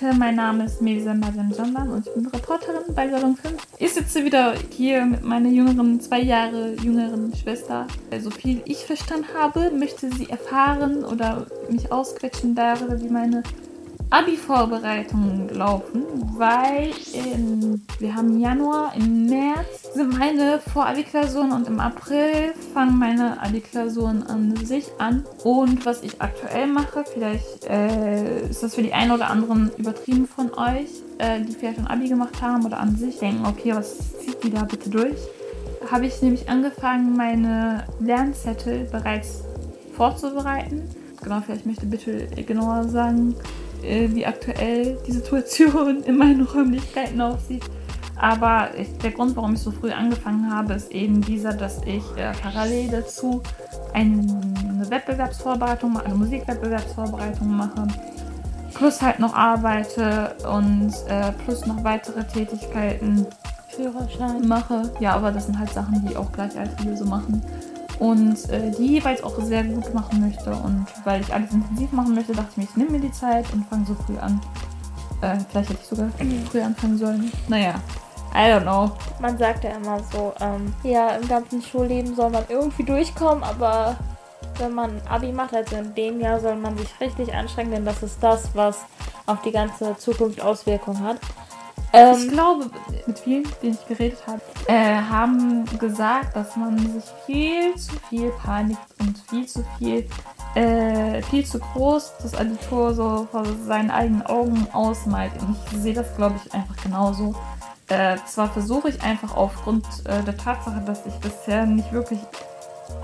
Leute, mein Name ist Melisa Mazen Jandan und ich bin Reporterin bei Salon 5. Ich sitze wieder hier mit meiner jüngeren, zwei Jahre jüngeren Schwester. So also viel ich verstanden habe, möchte sie erfahren oder mich ausquetschen darüber, wie meine Abi-Vorbereitungen laufen, weil in, wir haben Januar, im März sind meine Vor-Abi-Klausuren und im April fangen meine Abi-Klausuren an sich an. Und was ich aktuell mache, vielleicht äh, ist das für die einen oder anderen übertrieben von euch, äh, die vielleicht schon Abi gemacht haben oder an sich denken, okay, was zieht die da bitte durch? Habe ich nämlich angefangen, meine Lernzettel bereits vorzubereiten. Genau, vielleicht möchte bitte genauer sagen, äh, wie aktuell die Situation in meinen Räumlichkeiten aussieht. Aber ich, der Grund, warum ich so früh angefangen habe, ist eben dieser, dass ich äh, parallel dazu eine Wettbewerbsvorbereitung mache, eine Musikwettbewerbsvorbereitung mache, plus halt noch arbeite und äh, plus noch weitere Tätigkeiten Führerschein mache. Ja, aber das sind halt Sachen, die auch Gleichaltrige so machen und äh, die jeweils auch sehr gut machen möchte. Und weil ich alles intensiv machen möchte, dachte ich mir, ich nehme mir die Zeit und fange so früh an. Äh, vielleicht hätte ich sogar mhm. früher anfangen sollen. Naja, I don't know. Man sagt ja immer so, ähm, ja, im ganzen Schulleben soll man irgendwie durchkommen, aber wenn man Abi macht, also in dem Jahr, soll man sich richtig anstrengen, denn das ist das, was auf die ganze Zukunft Auswirkungen hat. Ähm, ich glaube, mit vielen, denen ich geredet habe, äh, haben gesagt, dass man sich viel zu viel Panik und viel zu viel, äh, viel zu groß das Abitur so vor seinen eigenen Augen ausmalt. Und ich sehe das, glaube ich, einfach genauso. Äh, zwar versuche ich einfach aufgrund äh, der Tatsache, dass ich bisher nicht wirklich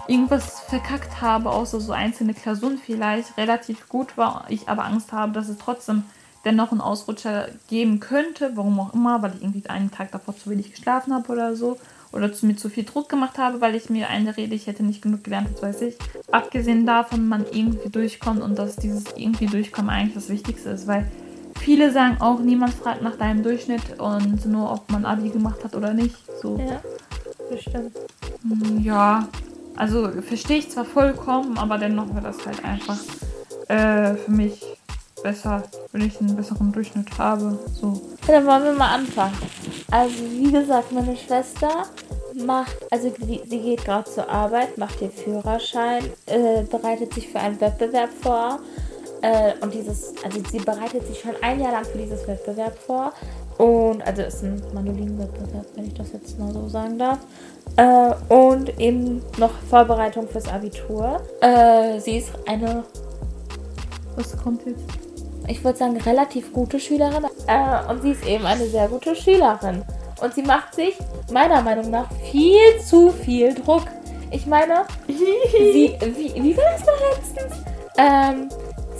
irgendwas verkackt habe, außer so einzelne Klausuren vielleicht, relativ gut war, ich aber Angst habe, dass es trotzdem dennoch einen Ausrutscher geben könnte, warum auch immer, weil ich irgendwie einen Tag davor zu wenig geschlafen habe oder so. Oder zu mir zu viel Druck gemacht habe, weil ich mir einrede, ich hätte nicht genug gelernt, was weiß ich. Abgesehen davon, man irgendwie durchkommt und dass dieses irgendwie durchkommen eigentlich das Wichtigste ist, weil viele sagen auch, niemand fragt nach deinem Durchschnitt und nur, ob man Abi gemacht hat oder nicht. So. Ja, bestimmt. Hm, ja, also verstehe ich zwar vollkommen, aber dennoch wäre das halt einfach äh, für mich besser, wenn ich einen besseren Durchschnitt habe. So. Dann wollen wir mal anfangen. Also wie gesagt, meine Schwester macht, also sie, sie geht gerade zur Arbeit, macht den Führerschein, äh, bereitet sich für einen Wettbewerb vor. Äh, und dieses, also sie bereitet sich schon ein Jahr lang für dieses Wettbewerb vor. Und also ist ein Mandolinenwettbewerb, wenn ich das jetzt mal so sagen darf. Äh, und eben noch Vorbereitung fürs Abitur. Äh, sie ist eine. Was kommt jetzt? Ich würde sagen, relativ gute Schülerin. Äh, und sie ist eben eine sehr gute Schülerin. Und sie macht sich meiner Meinung nach viel zu viel Druck. Ich meine, sie, wie, wie war das noch letztens? Ähm,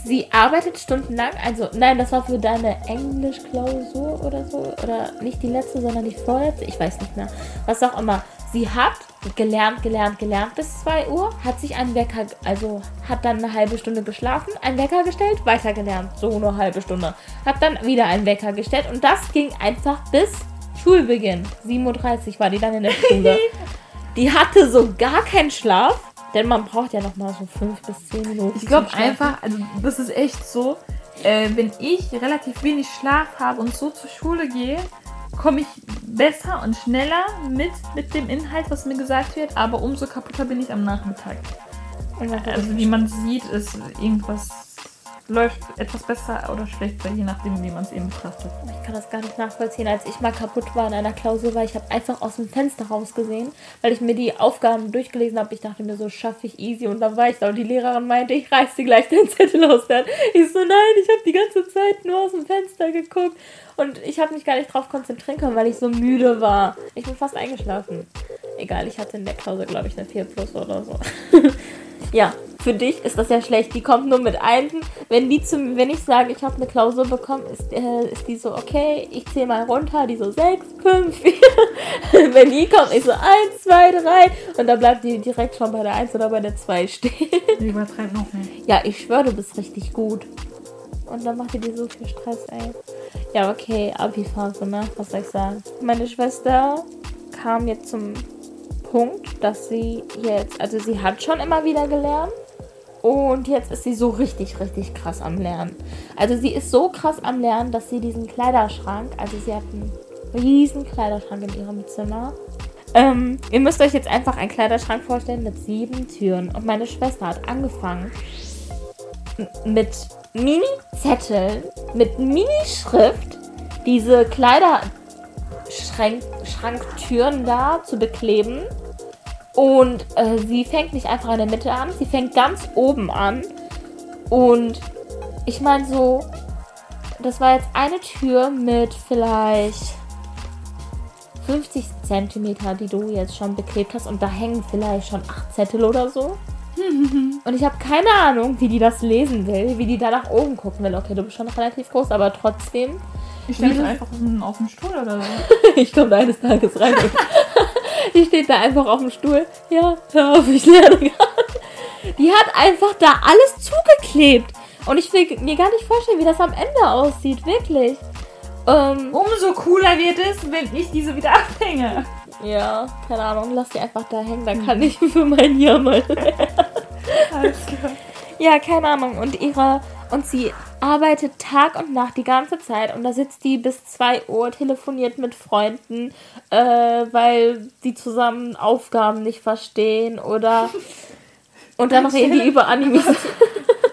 sie arbeitet stundenlang, also nein, das war für deine Englischklausur oder so. Oder nicht die letzte, sondern die vorletzte. Ich weiß nicht mehr. Was auch immer. Sie hat gelernt, gelernt, gelernt bis 2 Uhr, hat sich einen Wecker, also hat dann eine halbe Stunde geschlafen, einen Wecker gestellt, weiter gelernt, so eine halbe Stunde. Hat dann wieder einen Wecker gestellt und das ging einfach bis Schulbeginn. 7.30 Uhr war die dann in der Schule. die hatte so gar keinen Schlaf, denn man braucht ja noch mal so 5 bis 10 Minuten. Ich glaube einfach, also das ist echt so, äh, wenn ich relativ wenig Schlaf habe und so zur Schule gehe, komme ich besser und schneller mit, mit dem Inhalt, was mir gesagt wird, aber umso kaputter bin ich am Nachmittag. Also wie man sieht, ist irgendwas läuft etwas besser oder schlechter, je nachdem, wie man es eben betrachtet. Ich kann das gar nicht nachvollziehen. Als ich mal kaputt war in einer Klausur, weil ich habe einfach aus dem Fenster rausgesehen, weil ich mir die Aufgaben durchgelesen habe. Ich dachte mir, so schaffe ich easy. Und dann war ich da und die Lehrerin meinte, ich reiß dir gleich den Zettel aus der. Ich so, nein, ich habe die ganze Zeit nur aus dem Fenster geguckt. Und ich habe mich gar nicht drauf konzentrieren können, weil ich so müde war. Ich bin fast eingeschlafen. Egal, ich hatte in der Klausur, glaube ich, eine 4 plus oder so. ja, für dich ist das ja schlecht. Die kommt nur mit Einsen. Wenn die zum, wenn ich sage, ich habe eine Klausur bekommen, ist, äh, ist die so, okay, ich zähle mal runter, die so 6, 5, 4. wenn die kommt, ich so 1, 2, 3. Und dann bleibt die direkt schon bei der 1 oder bei der 2 stehen. Die übertreibt noch mehr. Ja, ich schwöre, du bist richtig gut. Und dann macht ihr dir so viel Stress, ey. Ja, okay, Abi-Phase, ne? Was soll ich sagen? Meine Schwester kam jetzt zum Punkt, dass sie jetzt, also sie hat schon immer wieder gelernt, Und jetzt ist sie so richtig, richtig krass am Lernen. Also sie ist so krass am Lernen, dass sie diesen Kleiderschrank, also sie hat einen riesen Kleiderschrank in ihrem Zimmer. Ähm, ihr müsst euch jetzt einfach einen Kleiderschrank vorstellen mit sieben Türen. Und meine Schwester hat angefangen mit Mini-Zetteln, mit Mini-Schrift diese Kleiderschranktüren da zu bekleben. Und äh, sie fängt nicht einfach in der Mitte an, sie fängt ganz oben an. Und ich meine so, das war jetzt eine Tür mit vielleicht 50 Zentimeter, die du jetzt schon beklebt hast. Und da hängen vielleicht schon acht Zettel oder so. Und ich habe keine Ahnung, wie die das lesen will, wie die da nach oben gucken will. Okay, du bist schon relativ groß, aber trotzdem. Ich stelle einfach auf den Stuhl oder so. ich komme eines Tages rein. die steht da einfach auf dem Stuhl. Ja, hör auf, ich lerne gerade. Die hat einfach da alles zugeklebt. Und ich will mir gar nicht vorstellen, wie das am Ende aussieht, wirklich. Ähm, Umso cooler wird es, wenn ich diese wieder abhänge. Ja, keine Ahnung, lass die einfach da hängen, dann kann ich für mein Jahr mal. Alles klar. Ja, keine Ahnung. Und ihre. Und sie arbeitet Tag und Nacht die ganze Zeit und da sitzt die bis 2 Uhr, telefoniert mit Freunden, äh, weil die zusammen Aufgaben nicht verstehen oder und dann reden die über Animes.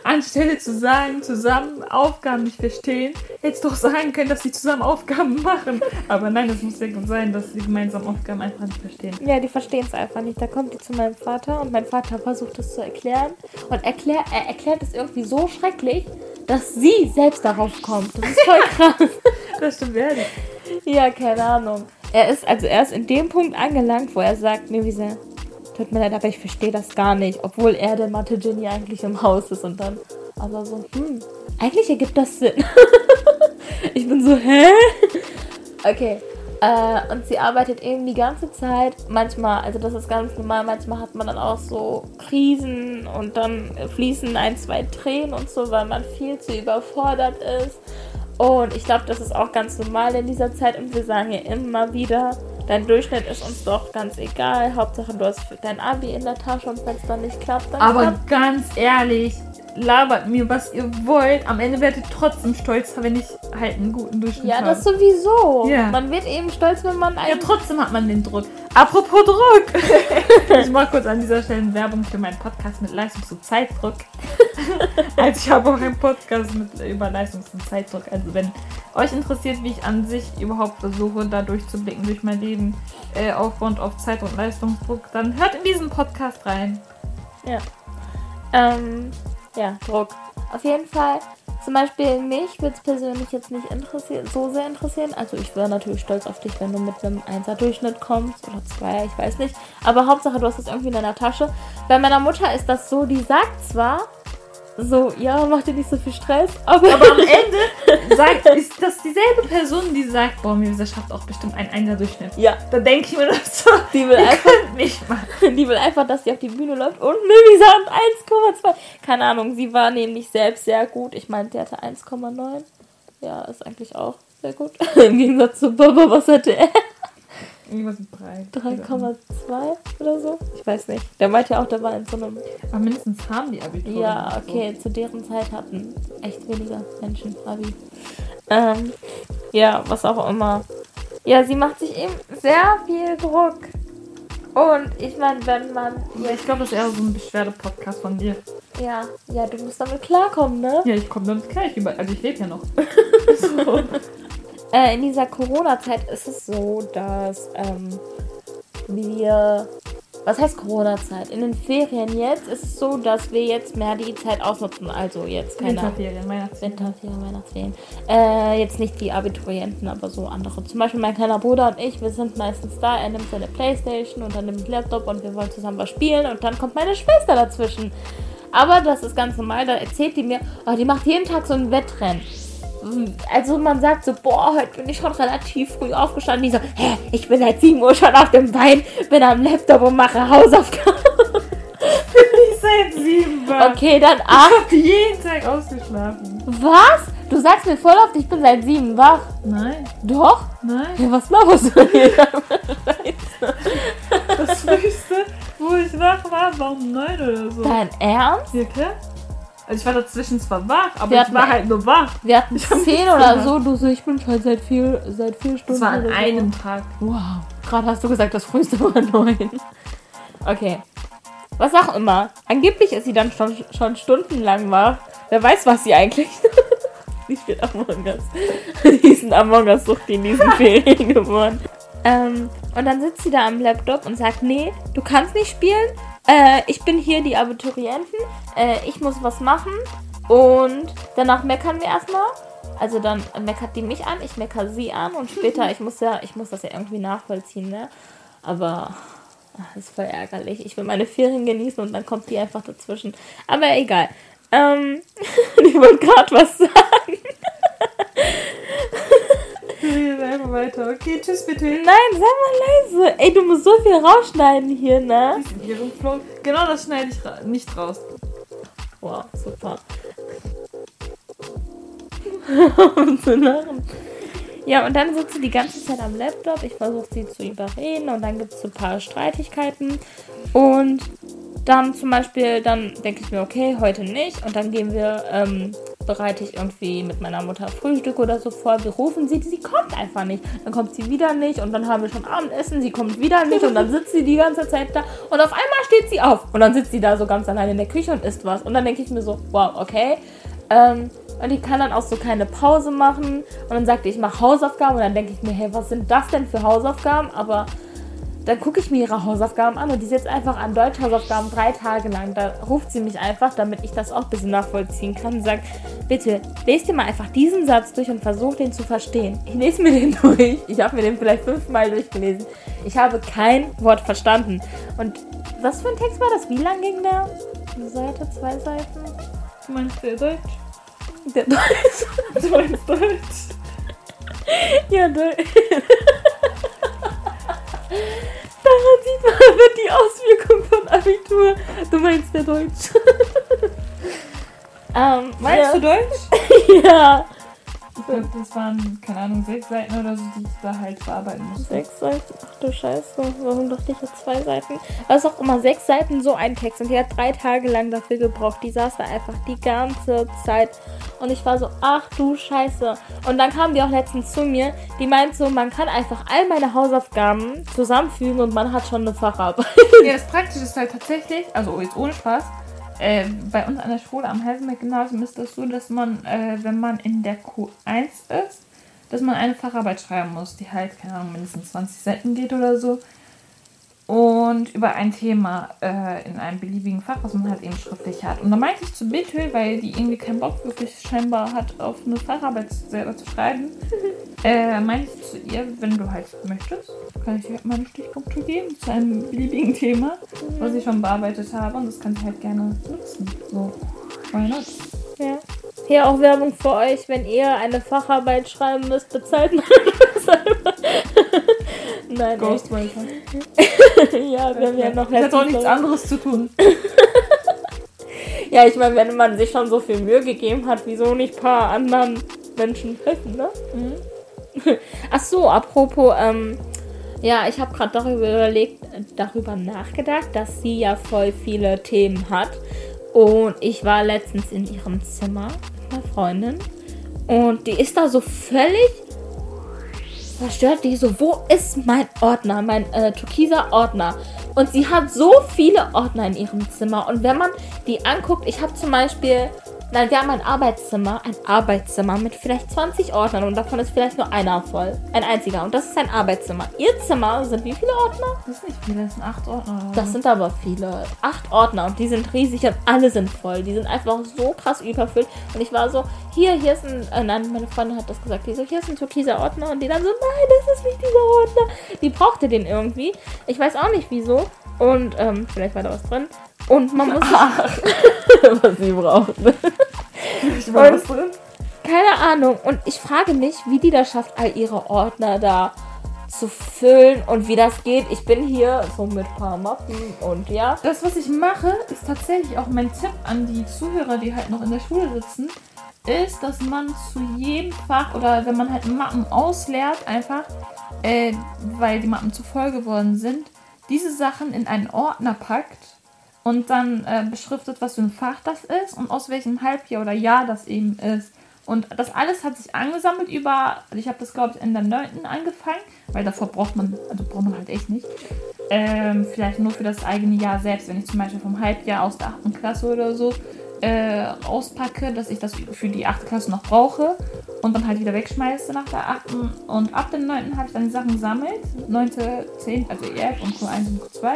Anstelle zu sagen, zusammen Aufgaben nicht verstehen, hättest doch sagen können, dass sie zusammen Aufgaben machen. Aber nein, es muss ja sein, dass sie gemeinsam Aufgaben einfach nicht verstehen. Ja, die verstehen es einfach nicht. Da kommt die zu meinem Vater und mein Vater versucht es zu erklären. Und erklär, er erklärt es irgendwie so schrecklich, dass sie selbst darauf kommt. Das ist voll krass. das stimmt ehrlich. Ja, keine Ahnung. Er ist, also er ist in dem Punkt angelangt, wo er sagt, nee, wie sehr tut mir leid, aber ich verstehe das gar nicht, obwohl er der Mathe-Genie eigentlich im Haus ist und dann aber so, hm, eigentlich ergibt das Sinn. ich bin so, hä? Okay. Äh, und sie arbeitet eben die ganze Zeit. Manchmal, also das ist ganz normal, manchmal hat man dann auch so Krisen und dann fließen ein, zwei Tränen und so, weil man viel zu überfordert ist. Und ich glaube, das ist auch ganz normal in dieser Zeit und wir sagen ja immer wieder, Dein Durchschnitt ist uns doch ganz egal. Hauptsache, du hast dein Abi in der Tasche und wenn es dann nicht klappt, dann. Aber klappt. ganz ehrlich, labert mir, was ihr wollt. Am Ende werdet ihr trotzdem stolz, wenn ich halt einen guten Durchschnitt habe. Ja, das sowieso. Ja. Man wird eben stolz, wenn man einen... Ja, trotzdem hat man den Druck. Apropos Druck. ich mache kurz an dieser Stelle Werbung für meinen Podcast mit Leistungs- und Zeitdruck. also ich habe auch einen Podcast mit, über Leistungs- und Zeitdruck. Also wenn euch interessiert, wie ich an sich überhaupt versuche, da durchzublicken durch mein Leben, äh, aufbauend auf Zeit- und Leistungsdruck, dann hört in diesen Podcast rein. Ja. Ähm, ja, Druck. Auf jeden Fall, zum Beispiel mich würde es persönlich jetzt nicht interessieren, so sehr interessieren. Also ich wäre natürlich stolz auf dich, wenn du mit einem 1er Durchschnitt kommst oder 2, ich weiß nicht. Aber Hauptsache, du hast es irgendwie in deiner Tasche. Bei meiner Mutter ist das so, die sagt zwar, so, ja, mach dir nicht so viel Stress. Aber, aber am Ende sagt, ist das dieselbe Person, die sagt, boah, Mirza schafft auch bestimmt einen Einser-Durchschnitt. Ja. Da denke ich mir das so, die will einfach nicht mal. Die will einfach, dass sie auf die Bühne läuft und Mirza hat 1,2. Keine Ahnung, sie war nämlich selbst sehr gut. Ich meine, sie hatte 1,9. Ja, ist eigentlich auch sehr gut. Im Gegensatz zu Baba, was hatte er? Irgendwas mit 3. 3,2 oder so? Ich weiß nicht. Der meinte ja auch, der war in so einem. Aber mindestens haben die Abitur. Ja, okay. So. Zu deren Zeit hatten echt weniger Menschen Abi. Ähm, ja, was auch immer. Ja, sie macht sich eben sehr viel Druck. Und ich meine, wenn man. Ja, ich glaube, das ist eher so ein Beschwerde-Podcast von dir. Ja, ja, du musst damit klarkommen, ne? Ja, ich komme damit klar. Ich über also ich lebe ja noch. so. Äh, in dieser Corona-Zeit ist es so, dass ähm, wir. Was heißt Corona-Zeit? In den Ferien jetzt ist es so, dass wir jetzt mehr die Zeit ausnutzen. Also jetzt keine Winterferien, Weihnachtsferien. Winterferien, Weihnachtsferien. Äh, jetzt nicht die Abiturienten, aber so andere. Zum Beispiel mein kleiner Bruder und ich, wir sind meistens da. Er nimmt seine Playstation und dann nimmt Laptop und wir wollen zusammen was spielen und dann kommt meine Schwester dazwischen. Aber das ist ganz normal. Da erzählt die mir, oh, die macht jeden Tag so ein Wettrennen also man sagt so, boah, heute bin ich schon relativ früh aufgestanden. Die so, hä, ich bin seit 7 Uhr schon auf dem Bein, bin am Laptop und mache Hausaufgaben. bin ich seit 7 wach. Okay, dann 8. Ich hab jeden Tag ausgeschlafen. Was? Du sagst mir voll oft, ich bin seit 7 wach. Nein. Doch? Nein. Ja, was machst du hier? das früheste, wo ich war, wach war, war um neun oder so. Dein Ernst? Ja, klar. Also ich war dazwischen zwar wach, aber Wir ich war halt nur wach. Wir hatten Ich zehn oder so. Du so, ich bin schon seit vier, seit vier Stunden. Das war an so. einem Tag. Wow. Gerade hast du gesagt, das früheste war neun. Okay. Was auch immer. Angeblich ist sie dann schon, schon stundenlang wach. Wer weiß, was sie eigentlich. sie spielt Among Us. Die ist ein Among Us-Sucht in diesen Ferien geworden. Ähm, und dann sitzt sie da am Laptop und sagt, nee, du kannst nicht spielen. Äh, ich bin hier die Abiturienten. Äh, ich muss was machen. Und danach meckern wir erstmal. Also dann meckert die mich an, ich meckere sie an und später, ich muss ja, ich muss das ja irgendwie nachvollziehen, ne? Aber ach, das ist voll ärgerlich. Ich will meine Ferien genießen und dann kommt die einfach dazwischen. Aber egal. Ähm, ich wollte gerade was sagen. Rede einfach weiter. Okay, tschüss bitte. Nein, sei mal leise. Ey, du musst so viel rausschneiden hier, ne? Genau das schneide ich ra nicht raus. Wow, super. um zu lachen. Ja, und dann sitzt sie die ganze Zeit am Laptop. Ich versuche sie zu überreden und dann gibt es so ein paar Streitigkeiten. Und dann zum Beispiel, dann denke ich mir, okay, heute nicht. Und dann gehen wir, ähm, bereite ich irgendwie mit meiner Mutter Frühstück oder so vor. Wir rufen sie, sie kommt einfach nicht. Dann kommt sie wieder nicht und dann haben wir schon Abendessen, sie kommt wieder nicht und dann sitzt sie die ganze Zeit da und auf einmal steht sie auf und dann sitzt sie da so ganz allein in der Küche und isst was. Und dann denke ich mir so, wow, okay. Ähm, und ich kann dann auch so keine Pause machen. Und dann sagte ich, ich mache Hausaufgaben. Und dann denke ich mir, hey, was sind das denn für Hausaufgaben? Aber dann gucke ich mir ihre Hausaufgaben an und die sitzt einfach an Deutschhausaufgaben drei Tage lang. Da ruft sie mich einfach, damit ich das auch ein bisschen nachvollziehen kann und sagt, bitte, lest dir mal einfach diesen Satz durch und versuch den zu verstehen. Ich lese mir den durch. Ich habe mir den vielleicht fünfmal durchgelesen. Ich habe kein Wort verstanden. Und was für ein Text war das? Wie lang ging der? Eine Seite, zwei Seiten? Du meinst der Deutsch? Der Deutsch. Du meinst Deutsch? Ja, Deutsch. Daran sieht man aber die Auswirkung von Abitur. Du meinst der Deutsch. ähm, Meinst ja. du Deutsch? Ja. Das waren, keine Ahnung, sechs Seiten oder so, die ich da halt bearbeiten musste. Sechs Seiten. Ach du Scheiße. Warum doch nicht jetzt zwei Seiten? Was auch immer, sechs Seiten so ein Text. Und die hat drei Tage lang dafür gebraucht. Die saß da einfach die ganze Zeit. Und ich war so, ach du Scheiße. Und dann kam die auch letztens zu mir. Die meint so, man kann einfach all meine Hausaufgaben zusammenfügen und man hat schon eine Facharbeit. Ja, das Praktische ist halt tatsächlich, also jetzt ohne Spaß, äh, bei uns an der Schule am Helsenberg-Gymnasium ist das so, dass man, äh, wenn man in der Q1 ist, dass man eine Facharbeit schreiben muss, die halt, keine Ahnung, mindestens 20 Seiten geht oder so. Und über ein Thema äh, in einem beliebigen Fach, was man halt eben schriftlich hat. Und da meinte ich zu Bethel, weil die irgendwie keinen Bock wirklich scheinbar hat, auf eine Facharbeit selber zu schreiben, äh, meinte ich zu ihr, wenn du halt möchtest, kann ich dir halt mal eine Stichpunkte geben zu einem beliebigen Thema, was ich schon bearbeitet habe. Und das kann ich halt gerne nutzen. So, why not? Ja. Hier auch Werbung für euch, wenn ihr eine Facharbeit schreiben müsst, bezahlt selber. Nein. Ghostwriter. Ja, wir haben ja noch hatte auch nichts anderes zu tun. Ja, ich meine, wenn man sich schon so viel Mühe gegeben hat, wieso nicht ein paar anderen Menschen helfen, ne? Ach so, apropos, ähm, ja, ich habe gerade darüber überlegt, darüber nachgedacht, dass sie ja voll viele Themen hat. Und ich war letztens in ihrem Zimmer mit einer Freundin und die ist da so völlig verstört. Die so, wo ist mein Ordner, mein äh, türkiser Ordner? Und sie hat so viele Ordner in ihrem Zimmer. Und wenn man die anguckt, ich habe zum Beispiel, nein, wir haben ein Arbeitszimmer, ein Arbeitszimmer mit vielleicht 20 Ordnern und davon ist vielleicht nur einer voll. Ein einziger. Und das ist ein Arbeitszimmer. Ihr Zimmer sind wie viele Ordner? Das ist nicht viel, das sind acht Ordner. Das sind aber viele. Acht Ordner und die sind riesig und alle sind voll. Die sind einfach so krass überfüllt. Und ich war so, hier, hier ist ein, äh, nein, meine Freundin hat das gesagt, die so, hier ist ein türkiser Ordner. Und die dann so, nein, das ist nicht dieser Ordner. Die brauchte den irgendwie. Ich weiß auch nicht wieso. Und ähm, vielleicht war da was drin. Und man muss was sie braucht. Ich war was drin. Keine Ahnung. Und ich frage mich, wie die das schafft, all ihre Ordner da zu füllen und wie das geht. Ich bin hier so mit ein paar Mappen und ja. Das, was ich mache, ist tatsächlich auch mein Tipp an die Zuhörer, die halt noch in der Schule sitzen, ist, dass man zu jedem Fach oder wenn man halt Mappen ausleert, einfach, äh, weil die Mappen zu voll geworden sind, diese Sachen in einen Ordner packt und dann äh, beschriftet, was für ein Fach das ist und aus welchem Halbjahr oder Jahr das eben ist. Und das alles hat sich angesammelt über, ich habe das glaube ich in der 9. angefangen, weil davor braucht man, also braucht man halt echt nicht. Ähm, vielleicht nur für das eigene Jahr selbst, wenn ich zum Beispiel vom Halbjahr aus der 8. Klasse oder so äh, auspacke, dass ich das für die 8. Klasse noch brauche und dann halt wieder wegschmeiße nach der 8. Und ab dem 9. habe ich dann die Sachen gesammelt. 9., 10., also EF und Q1 und Q2.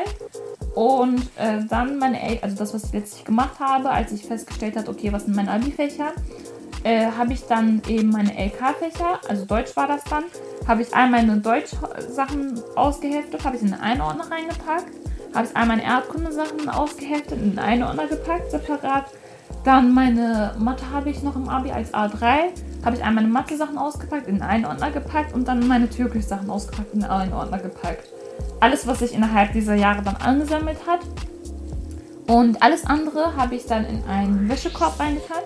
Und äh, dann meine, El also das, was ich letztlich gemacht habe, als ich festgestellt habe, okay, was sind meine Abi-Fächer, äh, habe ich dann eben meine LK-Fächer, also Deutsch war das dann, habe ich all meine Deutsch-Sachen ausgeheftet, habe ich in einen Ordner reingepackt, habe ich all meine Erdkunde-Sachen ausgeheftet, in einen Ordner gepackt, separat. Dann meine Mathe habe ich noch im Abi als A3, habe ich all meine Mathe-Sachen ausgepackt, in einen Ordner gepackt und dann meine Türkisch-Sachen ausgepackt, in einen Ordner gepackt. Alles, was sich innerhalb dieser Jahre dann angesammelt hat, und alles andere habe ich dann in einen Wäschekorb reingetan.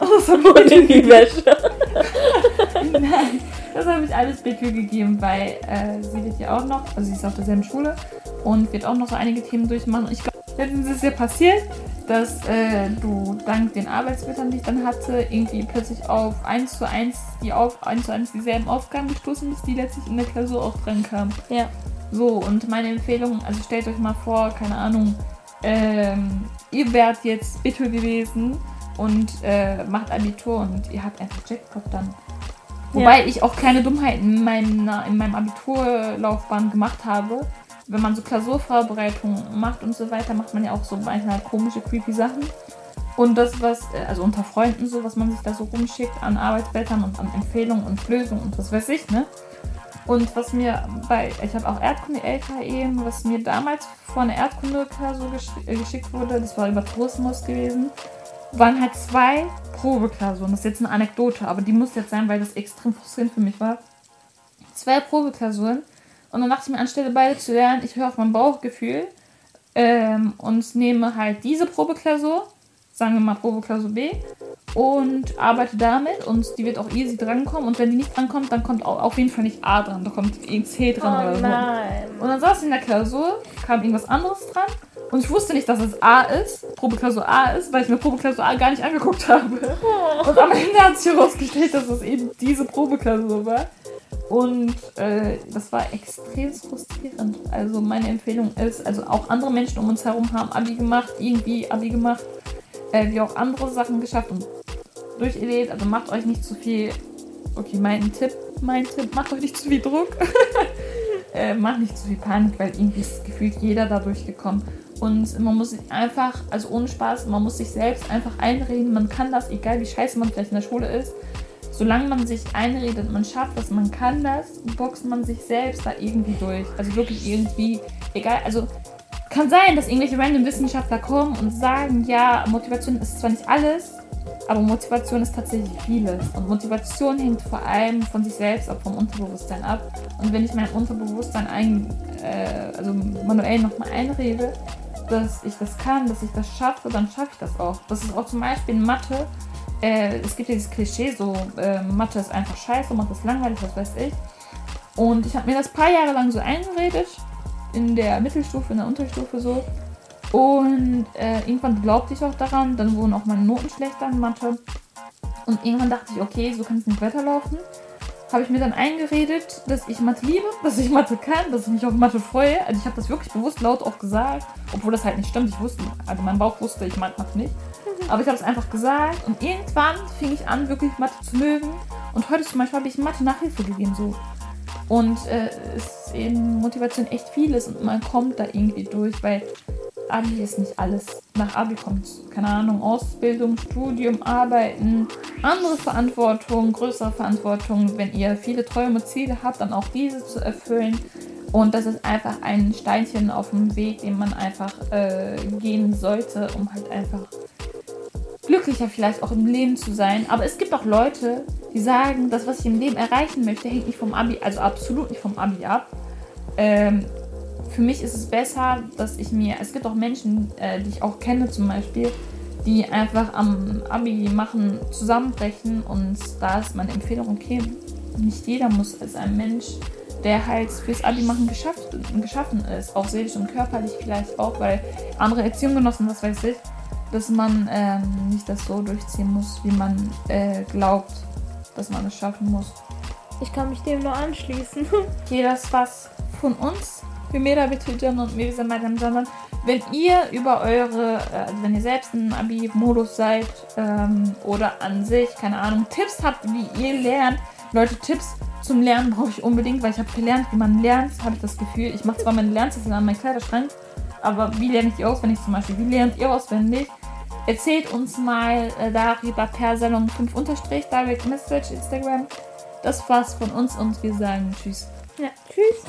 Außer Und in die Wäsche. Nein, das habe ich alles Betül gegeben, weil äh, sie wird ja auch noch, also sie ist auf derselben Schule und wird auch noch so einige Themen durchmachen. Und ich glaube, jetzt ist es ja passiert, dass äh, du dank den Arbeitsblättern, die ich dann hatte, irgendwie plötzlich auf 1 zu 1 die auf 1 zu 1 dieselben Aufgaben gestoßen bist, die letztlich in der Klausur auch dran kamen. Ja. So, und meine Empfehlung, also stellt euch mal vor, keine Ahnung, ähm, ihr wärt jetzt Bitte gewesen und äh, macht Abitur und ihr habt einfach Jackpot dann. Wobei ja. ich auch kleine Dummheiten in, meiner, in meinem Abiturlaufbahn gemacht habe. Wenn man so Klausurvorbereitungen macht und so weiter, macht man ja auch so manchmal komische, creepy Sachen. Und das, was, äh, also unter Freunden so, was man sich da so rumschickt an Arbeitsblättern und an Empfehlungen und Lösungen und was weiß ich, ne? Und was mir bei, ich habe auch Erdkunde LK eben, was mir damals vor einer Erdkunde-Klausur gesch äh, geschickt wurde, das war über Tourismus gewesen, waren halt zwei Probeklausuren. Das ist jetzt eine Anekdote, aber die muss jetzt sein, weil das extrem frustrierend für mich war. Zwei Probeklausuren. Und dann dachte ich mir, anstelle beide zu lernen, ich höre auf mein Bauchgefühl ähm, und nehme halt diese Probeklausur sagen wir mal Probeklausur B und arbeite damit und die wird auch easy drankommen und wenn die nicht drankommt, dann kommt auf jeden Fall nicht A dran, da kommt C dran oh, oder so. Nein. Und dann saß ich in der Klausur, kam irgendwas anderes dran und ich wusste nicht, dass es A ist, Probeklausur A ist, weil ich mir Probeklausur A gar nicht angeguckt habe. Oh. Und am Ende hat sich herausgestellt, dass es eben diese Probeklausur war. Und äh, das war extrem frustrierend. Also meine Empfehlung ist, also auch andere Menschen um uns herum haben Abi gemacht, irgendwie Abi gemacht äh, wie auch andere Sachen geschafft und durcherlebt. Also macht euch nicht zu viel. Okay, mein Tipp, mein Tipp, macht euch nicht zu viel Druck. äh, macht nicht zu viel Panik, weil irgendwie ist gefühlt jeder da durchgekommen. Und man muss sich einfach, also ohne Spaß, man muss sich selbst einfach einreden, man kann das, egal wie scheiße man vielleicht in der Schule ist. Solange man sich einredet, man schafft das, man kann das, boxt man sich selbst da irgendwie durch. Also wirklich irgendwie, egal, also kann sein, dass irgendwelche random Wissenschaftler kommen und sagen, ja, Motivation ist zwar nicht alles, aber Motivation ist tatsächlich vieles. Und Motivation hängt vor allem von sich selbst ab, vom Unterbewusstsein ab. Und wenn ich mein Unterbewusstsein ein, äh, also manuell nochmal einrede, dass ich das kann, dass ich das schaffe, dann schaffe ich das auch. Das ist auch zum Beispiel in Mathe. Äh, es gibt ja dieses Klischee, so äh, Mathe ist einfach scheiße, Mathe ist langweilig, was weiß ich. Und ich habe mir das paar Jahre lang so eingeredet in der Mittelstufe, in der Unterstufe so. Und äh, irgendwann glaubte ich auch daran. Dann wurden auch meine Noten schlechter in Mathe. Und irgendwann dachte ich, okay, so kann es nicht weiterlaufen. Habe ich mir dann eingeredet, dass ich Mathe liebe, dass ich Mathe kann, dass ich mich auf Mathe freue. Also ich habe das wirklich bewusst laut auch gesagt, obwohl das halt nicht stimmt. Ich wusste, also mein Bauch wusste, ich mag Mathe nicht. Aber ich habe es einfach gesagt und irgendwann fing ich an, wirklich Mathe zu mögen. Und heute zum Beispiel habe ich Mathe Nachhilfe gegeben, so und äh, ist eben Motivation echt vieles und man kommt da irgendwie durch, weil Abi ist nicht alles. Nach Abi kommt, keine Ahnung, Ausbildung, Studium, Arbeiten, andere Verantwortung, größere Verantwortung. Wenn ihr viele Träume, Ziele habt, dann auch diese zu erfüllen. Und das ist einfach ein Steinchen auf dem Weg, den man einfach äh, gehen sollte, um halt einfach glücklicher vielleicht auch im Leben zu sein. Aber es gibt auch Leute, die sagen, das, was ich im Leben erreichen möchte, hängt nicht vom Abi, also absolut nicht vom Abi ab. Ähm, für mich ist es besser, dass ich mir, es gibt auch Menschen, äh, die ich auch kenne zum Beispiel, die einfach am Abi machen, zusammenbrechen und da ist meine Empfehlung, okay, nicht jeder muss als ein Mensch der halt fürs Abi machen geschafft, geschaffen ist, auch seelisch und körperlich vielleicht auch, weil andere Erziehung genossen, was weiß ich, dass man ähm, nicht das so durchziehen muss, wie man äh, glaubt, dass man es schaffen muss. Ich kann mich dem nur anschließen. Okay, das war's von uns. Für Mera Betütern und mir sind Madame Sondern. Wenn ihr über eure, äh, also wenn ihr selbst im Abi-Modus seid ähm, oder an sich, keine Ahnung, Tipps habt, wie ihr lernt, Leute, Tipps zum Lernen brauche ich unbedingt, weil ich habe gelernt, wie man lernt, habe ich das Gefühl. Ich mache zwar meine Lernzettel an meinen Kleiderschrank, aber wie lerne ich die auswendig zum Beispiel? Wie lernt ihr auswendig? Erzählt uns mal äh, darüber per Salon 5 unterstrich, Direct Message, Instagram. Das war's von uns und wir sagen Tschüss. Ja, tschüss.